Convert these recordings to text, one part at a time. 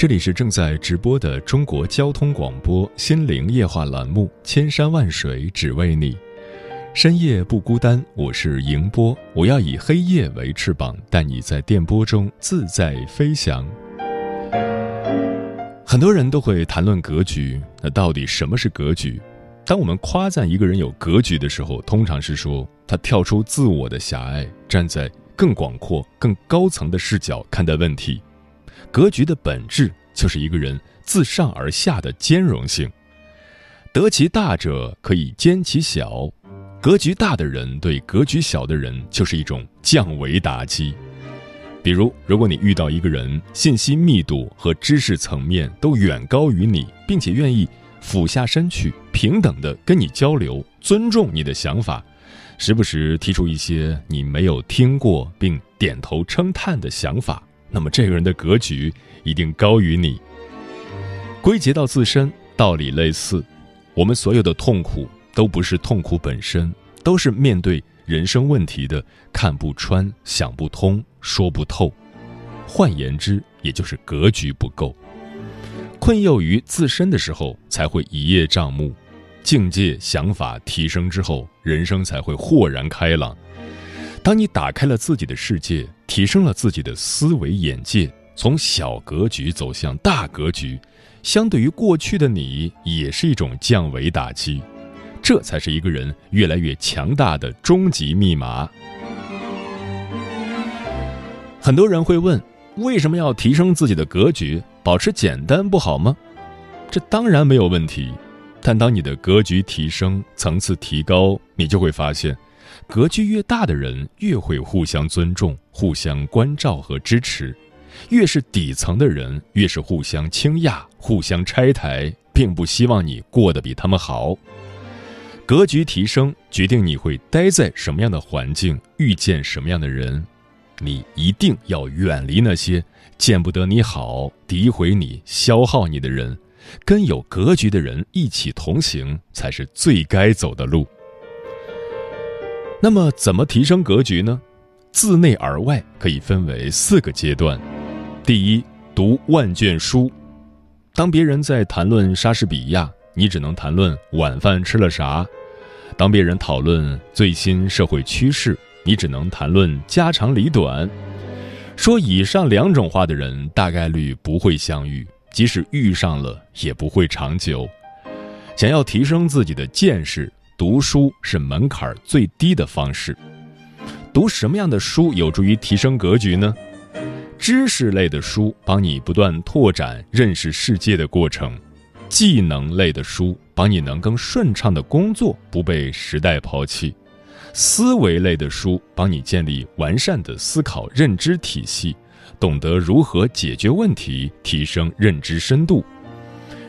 这里是正在直播的中国交通广播心灵夜话栏目《千山万水只为你》，深夜不孤单，我是迎波，我要以黑夜为翅膀，带你在电波中自在飞翔。很多人都会谈论格局，那到底什么是格局？当我们夸赞一个人有格局的时候，通常是说他跳出自我的狭隘，站在更广阔、更高层的视角看待问题。格局的本质就是一个人自上而下的兼容性。得其大者可以兼其小，格局大的人对格局小的人就是一种降维打击。比如，如果你遇到一个人信息密度和知识层面都远高于你，并且愿意俯下身去平等的跟你交流，尊重你的想法，时不时提出一些你没有听过并点头称叹的想法。那么这个人的格局一定高于你。归结到自身，道理类似。我们所有的痛苦都不是痛苦本身，都是面对人生问题的看不穿、想不通、说不透。换言之，也就是格局不够。困囿于自身的时候，才会一叶障目；境界、想法提升之后，人生才会豁然开朗。当你打开了自己的世界，提升了自己的思维眼界，从小格局走向大格局，相对于过去的你，也是一种降维打击。这才是一个人越来越强大的终极密码。很多人会问，为什么要提升自己的格局？保持简单不好吗？这当然没有问题，但当你的格局提升，层次提高，你就会发现。格局越大的人，越会互相尊重、互相关照和支持；越是底层的人，越是互相倾轧、互相拆台，并不希望你过得比他们好。格局提升，决定你会待在什么样的环境，遇见什么样的人。你一定要远离那些见不得你好、诋毁你、消耗你的人，跟有格局的人一起同行，才是最该走的路。那么，怎么提升格局呢？自内而外可以分为四个阶段。第一，读万卷书。当别人在谈论莎士比亚，你只能谈论晚饭吃了啥；当别人讨论最新社会趋势，你只能谈论家长里短。说以上两种话的人，大概率不会相遇，即使遇上了，也不会长久。想要提升自己的见识。读书是门槛最低的方式。读什么样的书有助于提升格局呢？知识类的书帮你不断拓展认识世界的过程；技能类的书帮你能更顺畅的工作，不被时代抛弃；思维类的书帮你建立完善的思考认知体系，懂得如何解决问题，提升认知深度。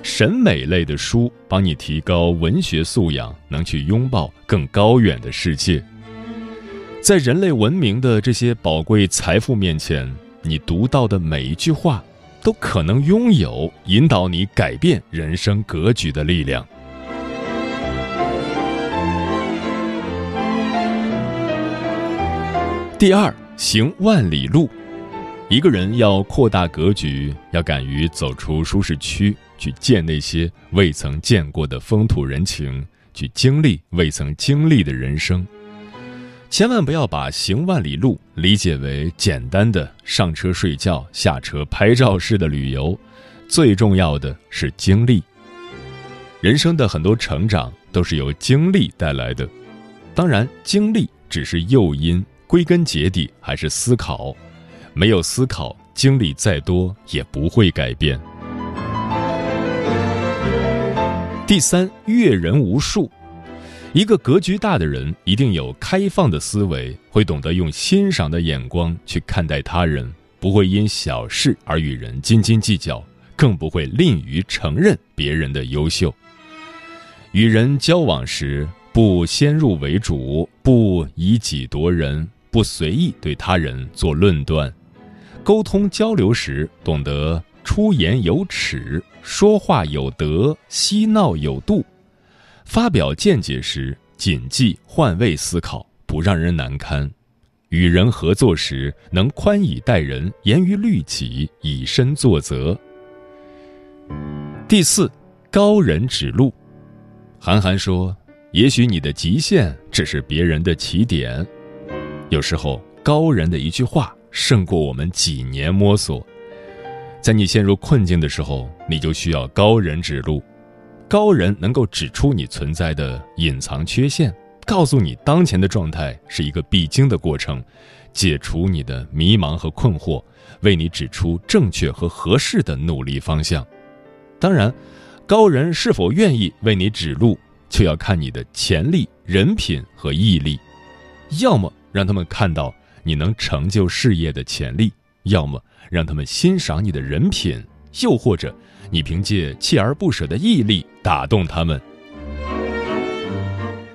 审美类的书帮你提高文学素养，能去拥抱更高远的世界。在人类文明的这些宝贵财富面前，你读到的每一句话，都可能拥有引导你改变人生格局的力量。第二，行万里路。一个人要扩大格局，要敢于走出舒适区。去见那些未曾见过的风土人情，去经历未曾经历的人生。千万不要把行万里路理解为简单的上车睡觉、下车拍照式的旅游。最重要的是经历。人生的很多成长都是由经历带来的，当然，经历只是诱因，归根结底还是思考。没有思考，经历再多也不会改变。第三，阅人无数。一个格局大的人，一定有开放的思维，会懂得用欣赏的眼光去看待他人，不会因小事而与人斤斤计较，更不会吝于承认别人的优秀。与人交往时，不先入为主，不以己夺人，不随意对他人做论断。沟通交流时，懂得出言有尺，说话有德，嬉闹有度。发表见解时，谨记换位思考，不让人难堪；与人合作时，能宽以待人，严于律己，以身作则。第四，高人指路。韩寒说：“也许你的极限只是别人的起点。”有时候，高人的一句话胜过我们几年摸索。在你陷入困境的时候，你就需要高人指路。高人能够指出你存在的隐藏缺陷，告诉你当前的状态是一个必经的过程，解除你的迷茫和困惑，为你指出正确和合适的努力方向。当然，高人是否愿意为你指路，就要看你的潜力、人品和毅力。要么让他们看到你能成就事业的潜力，要么让他们欣赏你的人品，又或者。你凭借锲而不舍的毅力打动他们。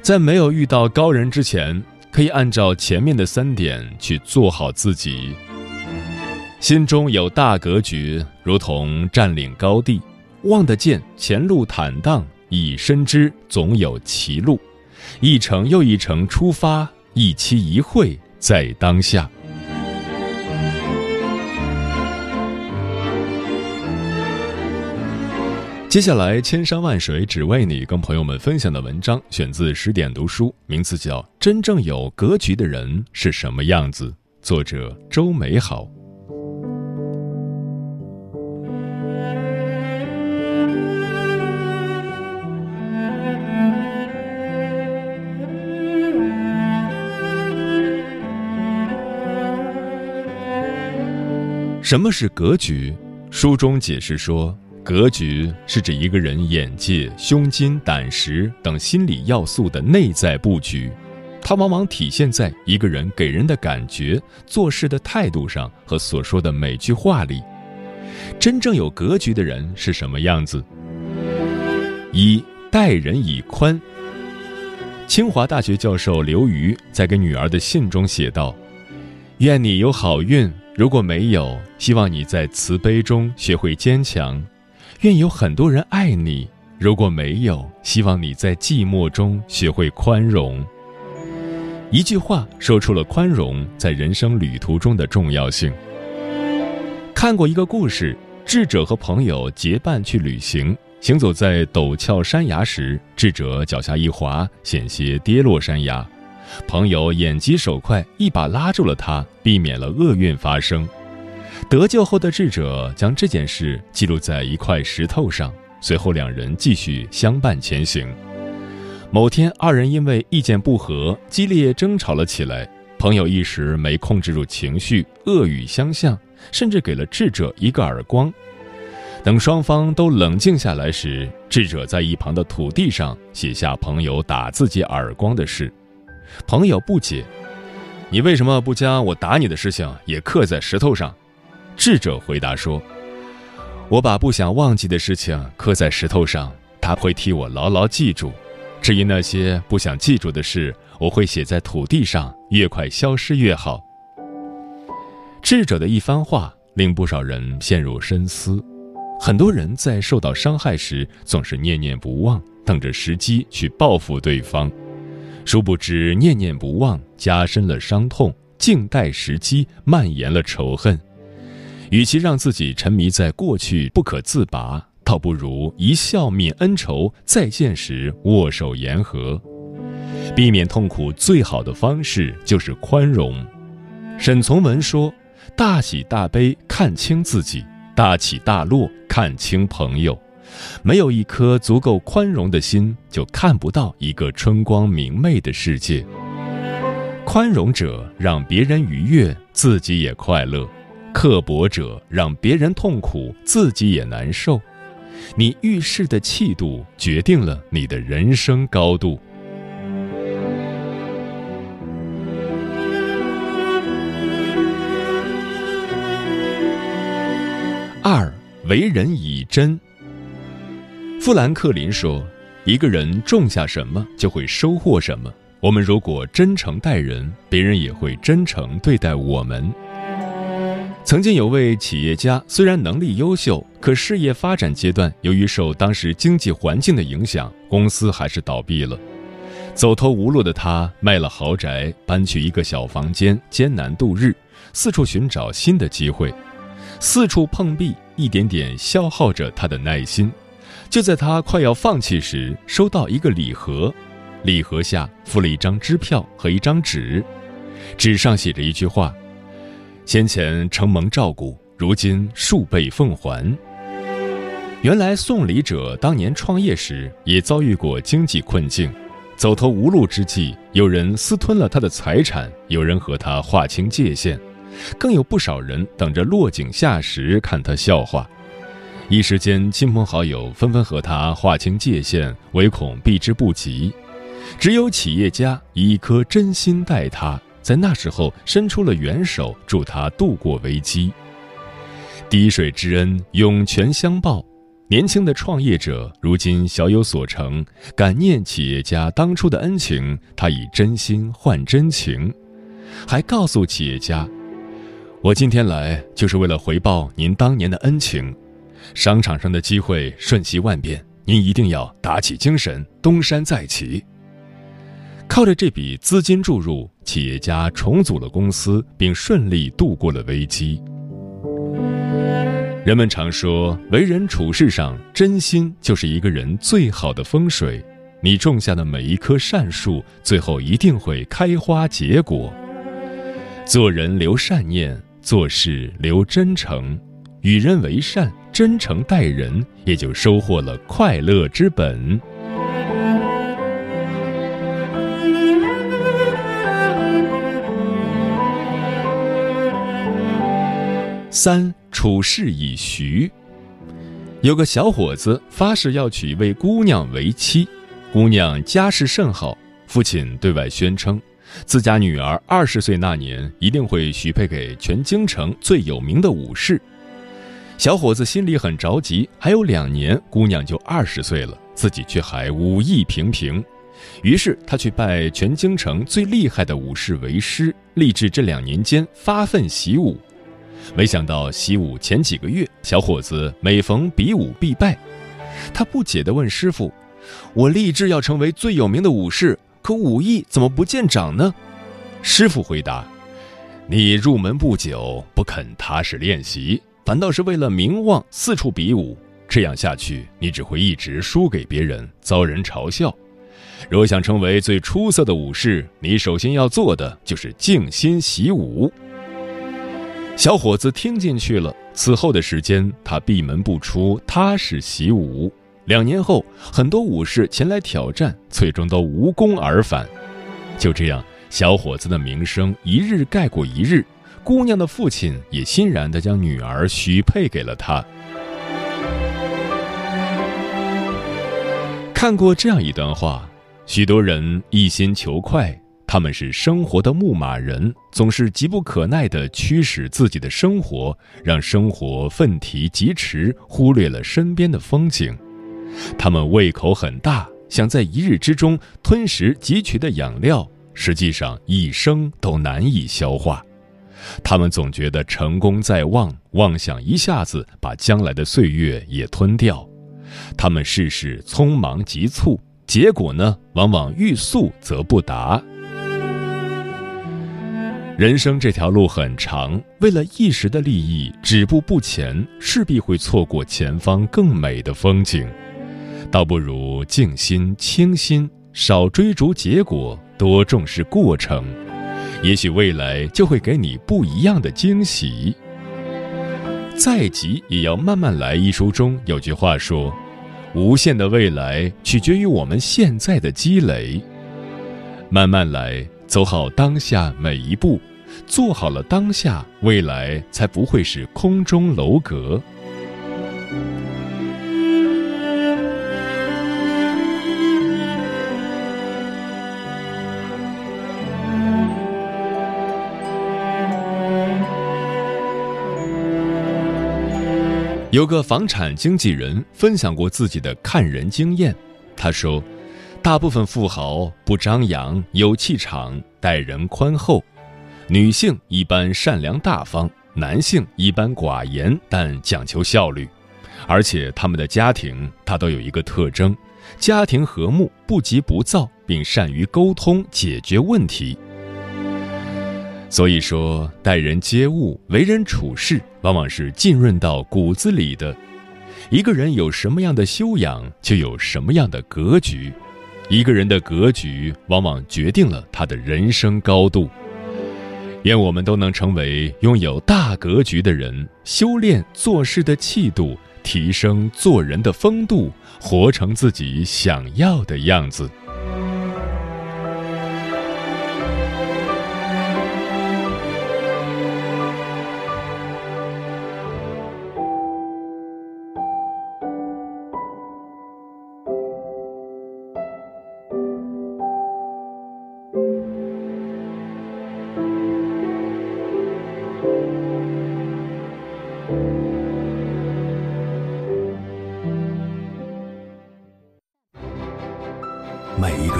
在没有遇到高人之前，可以按照前面的三点去做好自己。心中有大格局，如同占领高地，望得见前路坦荡，已深知总有歧路。一程又一程出发，一期一会在当下。接下来，千山万水只为你，跟朋友们分享的文章选自十点读书，名字叫《真正有格局的人是什么样子》，作者周美好。什么是格局？书中解释说。格局是指一个人眼界、胸襟、胆识等心理要素的内在布局，它往往体现在一个人给人的感觉、做事的态度上和所说的每句话里。真正有格局的人是什么样子？一待人以宽。清华大学教授刘瑜在给女儿的信中写道：“愿你有好运，如果没有，希望你在慈悲中学会坚强。”愿有很多人爱你，如果没有，希望你在寂寞中学会宽容。一句话说出了宽容在人生旅途中的重要性。看过一个故事，智者和朋友结伴去旅行，行走在陡峭山崖时，智者脚下一滑，险些跌落山崖，朋友眼疾手快，一把拉住了他，避免了厄运发生。得救后的智者将这件事记录在一块石头上，随后两人继续相伴前行。某天，二人因为意见不合，激烈争吵了起来。朋友一时没控制住情绪，恶语相向，甚至给了智者一个耳光。等双方都冷静下来时，智者在一旁的土地上写下朋友打自己耳光的事。朋友不解：“你为什么不将我打你的事情也刻在石头上？”智者回答说：“我把不想忘记的事情刻在石头上，它会替我牢牢记住；至于那些不想记住的事，我会写在土地上，越快消失越好。”智者的一番话令不少人陷入深思。很多人在受到伤害时，总是念念不忘，等着时机去报复对方，殊不知念念不忘加深了伤痛，静待时机蔓延了仇恨。与其让自己沉迷在过去不可自拔，倒不如一笑泯恩仇，再见时握手言和。避免痛苦最好的方式就是宽容。沈从文说：“大喜大悲看清自己，大起大落看清朋友，没有一颗足够宽容的心，就看不到一个春光明媚的世界。宽容者让别人愉悦，自己也快乐；刻薄者让别人痛苦，自己也难受。你遇事的气度，决定了你的人生高度。二，为人以真。富兰克林说：“一个人种下什么，就会收获什么。我们如果真诚待人，别人也会真诚对待我们。”曾经有位企业家，虽然能力优秀，可事业发展阶段，由于受当时经济环境的影响，公司还是倒闭了。走投无路的他，卖了豪宅，搬去一个小房间，艰难度日，四处寻找新的机会。四处碰壁，一点点消耗着他的耐心。就在他快要放弃时，收到一个礼盒，礼盒下附了一张支票和一张纸，纸上写着一句话：“先前承蒙照顾，如今数倍奉还。”原来送礼者当年创业时也遭遇过经济困境，走投无路之际，有人私吞了他的财产，有人和他划清界限。更有不少人等着落井下石，看他笑话。一时间，亲朋好友纷纷和他划清界限，唯恐避之不及。只有企业家以一颗真心待他，在那时候伸出了援手，助他度过危机。滴水之恩，涌泉相报。年轻的创业者如今小有所成，感念企业家当初的恩情，他以真心换真情，还告诉企业家。我今天来就是为了回报您当年的恩情。商场上的机会瞬息万变，您一定要打起精神，东山再起。靠着这笔资金注入，企业家重组了公司，并顺利度过了危机。人们常说，为人处事上，真心就是一个人最好的风水。你种下的每一棵善树，最后一定会开花结果。做人留善念。做事留真诚，与人为善，真诚待人，也就收获了快乐之本。三处事以徐。有个小伙子发誓要娶一位姑娘为妻，姑娘家世甚好，父亲对外宣称。自家女儿二十岁那年，一定会许配给全京城最有名的武士。小伙子心里很着急，还有两年，姑娘就二十岁了，自己却还武艺平平。于是他去拜全京城最厉害的武士为师，立志这两年间发奋习武。没想到习武前几个月，小伙子每逢比武必败。他不解地问师傅：“我立志要成为最有名的武士。”可武艺怎么不见长呢？师傅回答：“你入门不久，不肯踏实练习，反倒是为了名望四处比武。这样下去，你只会一直输给别人，遭人嘲笑。若想成为最出色的武士，你首先要做的就是静心习武。”小伙子听进去了。此后的时间，他闭门不出，踏实习武。两年后，很多武士前来挑战，最终都无功而返。就这样，小伙子的名声一日盖过一日，姑娘的父亲也欣然地将女儿许配给了他。看过这样一段话：许多人一心求快，他们是生活的牧马人，总是急不可耐地驱使自己的生活，让生活奋蹄疾驰，忽略了身边的风景。他们胃口很大，想在一日之中吞食汲取的养料，实际上一生都难以消化。他们总觉得成功在望，妄想一下子把将来的岁月也吞掉。他们事事匆忙急促，结果呢，往往欲速则不达。人生这条路很长，为了一时的利益止步不前，势必会错过前方更美的风景。倒不如静心清心，少追逐结果，多重视过程，也许未来就会给你不一样的惊喜。再急也要慢慢来。一书中有句话说：“无限的未来取决于我们现在的积累。慢慢来，走好当下每一步，做好了当下，未来才不会是空中楼阁。有个房产经纪人分享过自己的看人经验，他说：“大部分富豪不张扬，有气场，待人宽厚；女性一般善良大方，男性一般寡言，但讲求效率。而且他们的家庭，他都有一个特征：家庭和睦，不急不躁，并善于沟通解决问题。”所以说，待人接物、为人处事，往往是浸润到骨子里的。一个人有什么样的修养，就有什么样的格局。一个人的格局，往往决定了他的人生高度。愿我们都能成为拥有大格局的人，修炼做事的气度，提升做人的风度，活成自己想要的样子。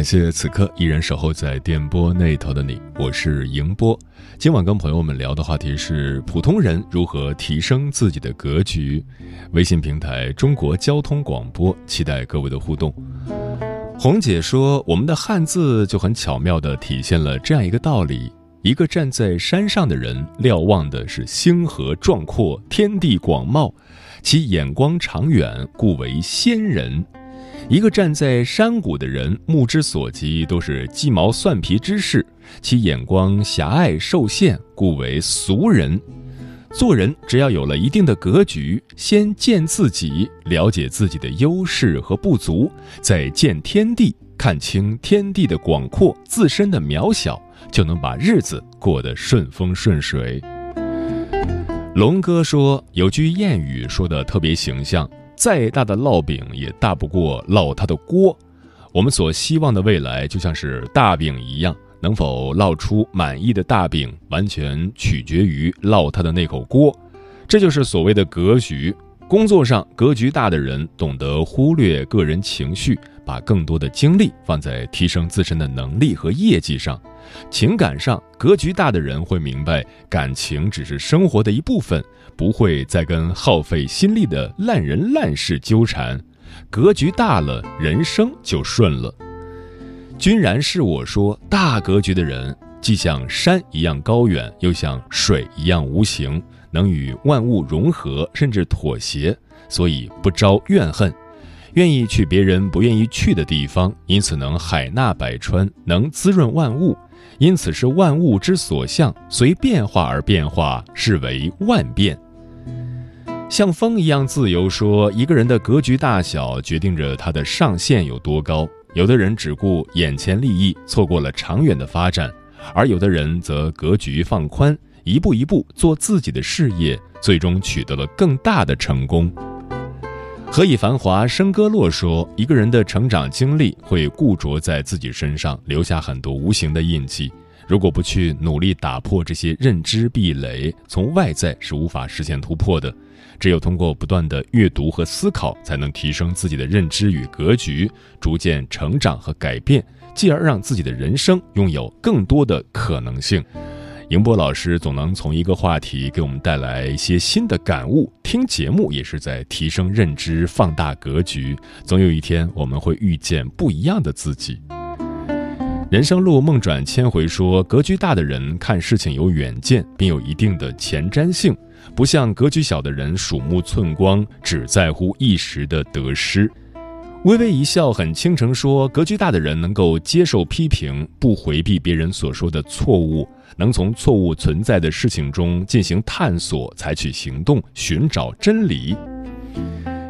感谢此刻依然守候在电波那头的你，我是迎波。今晚跟朋友们聊的话题是普通人如何提升自己的格局。微信平台中国交通广播，期待各位的互动。红姐说，我们的汉字就很巧妙地体现了这样一个道理：一个站在山上的人，瞭望的是星河壮阔、天地广袤，其眼光长远，故为仙人。一个站在山谷的人，目之所及都是鸡毛蒜皮之事，其眼光狭隘受限，故为俗人。做人只要有了一定的格局，先见自己，了解自己的优势和不足，再见天地，看清天地的广阔，自身的渺小，就能把日子过得顺风顺水。龙哥说，有句谚语说的特别形象。再大的烙饼也大不过烙它的锅。我们所希望的未来就像是大饼一样，能否烙出满意的大饼，完全取决于烙它的那口锅。这就是所谓的格局。工作上格局大的人，懂得忽略个人情绪，把更多的精力放在提升自身的能力和业绩上。情感上格局大的人会明白，感情只是生活的一部分。不会再跟耗费心力的烂人烂事纠缠，格局大了，人生就顺了。君然是我说，大格局的人，既像山一样高远，又像水一样无形，能与万物融合，甚至妥协，所以不招怨恨，愿意去别人不愿意去的地方，因此能海纳百川，能滋润万物，因此是万物之所向，随变化而变化，是为万变。像风一样自由，说一个人的格局大小决定着他的上限有多高。有的人只顾眼前利益，错过了长远的发展；而有的人则格局放宽，一步一步做自己的事业，最终取得了更大的成功。何以繁华笙歌落说，一个人的成长经历会固着在自己身上，留下很多无形的印记。如果不去努力打破这些认知壁垒，从外在是无法实现突破的。只有通过不断的阅读和思考，才能提升自己的认知与格局，逐渐成长和改变，继而让自己的人生拥有更多的可能性。迎波老师总能从一个话题给我们带来一些新的感悟，听节目也是在提升认知、放大格局。总有一天，我们会遇见不一样的自己。人生路梦转千回说，格局大的人看事情有远见，并有一定的前瞻性，不像格局小的人鼠目寸光，只在乎一时的得失。微微一笑很倾城说，格局大的人能够接受批评，不回避别人所说的错误，能从错误存在的事情中进行探索，采取行动，寻找真理。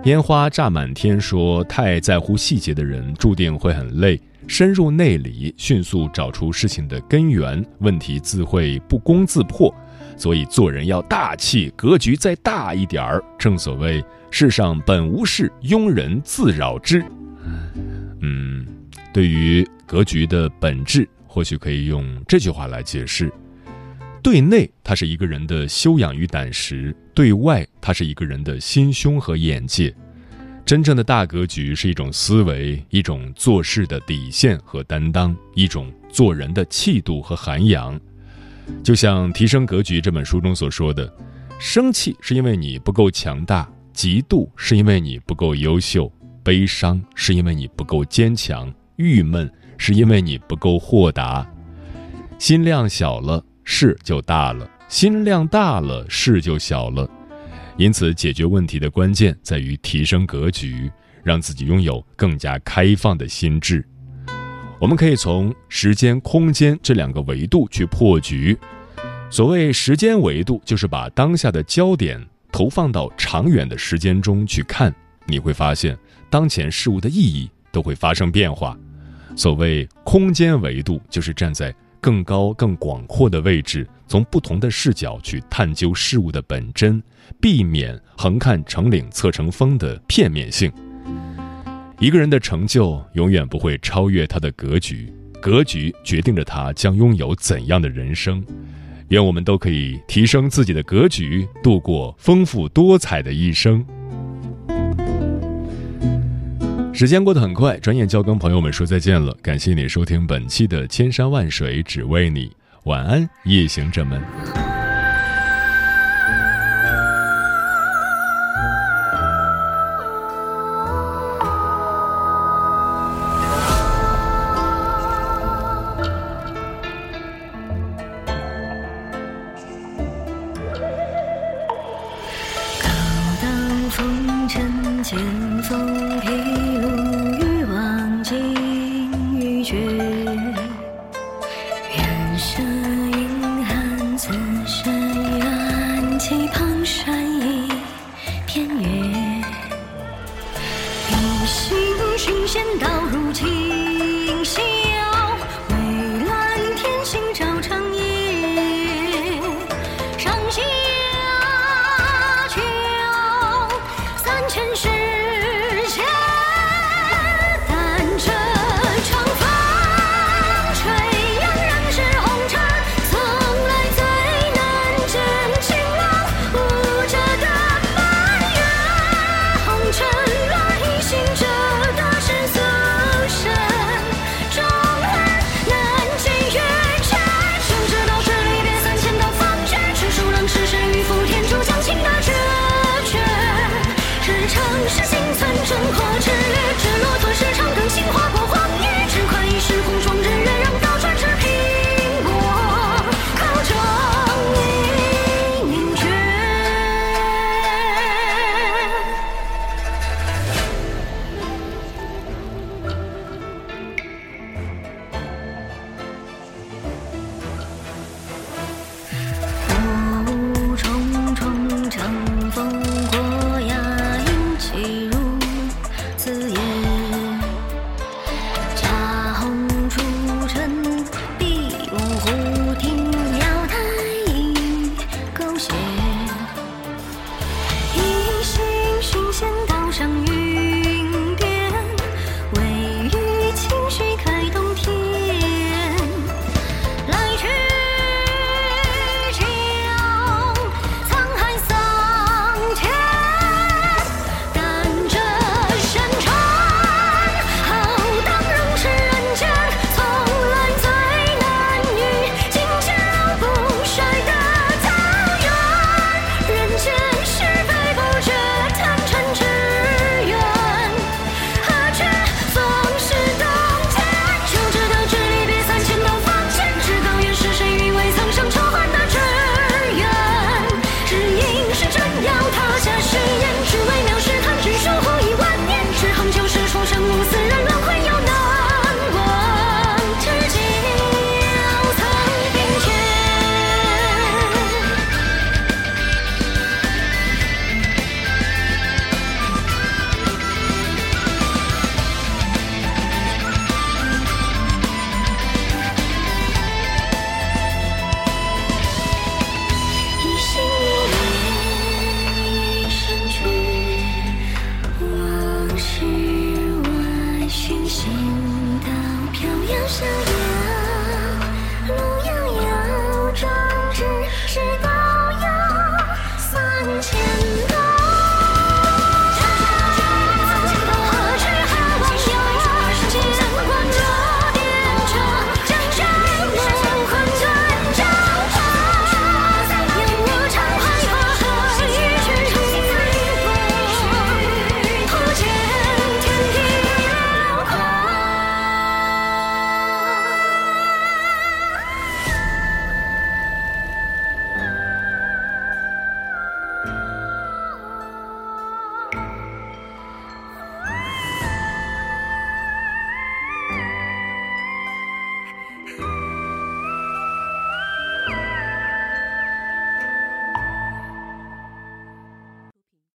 烟花炸满天说，太在乎细节的人注定会很累。深入内里，迅速找出事情的根源，问题自会不攻自破。所以做人要大气，格局再大一点儿。正所谓世上本无事，庸人自扰之。嗯，对于格局的本质，或许可以用这句话来解释：对内，它是一个人的修养与胆识；对外，它是一个人的心胸和眼界。真正的大格局是一种思维，一种做事的底线和担当，一种做人的气度和涵养。就像《提升格局》这本书中所说的：“生气是因为你不够强大，嫉妒是因为你不够优秀，悲伤是因为你不够坚强，郁闷是因为你不够豁达。心量小了，事就大了；心量大了，事就小了。”因此，解决问题的关键在于提升格局，让自己拥有更加开放的心智。我们可以从时间、空间这两个维度去破局。所谓时间维度，就是把当下的焦点投放到长远的时间中去看，你会发现当前事物的意义都会发生变化。所谓空间维度，就是站在更高、更广阔的位置，从不同的视角去探究事物的本真。避免横看成岭侧成峰的片面性。一个人的成就永远不会超越他的格局，格局决定着他将拥有怎样的人生。愿我们都可以提升自己的格局，度过丰富多彩的一生。时间过得很快，转眼就要跟朋友们说再见了。感谢你收听本期的《千山万水只为你》，晚安，夜行者们。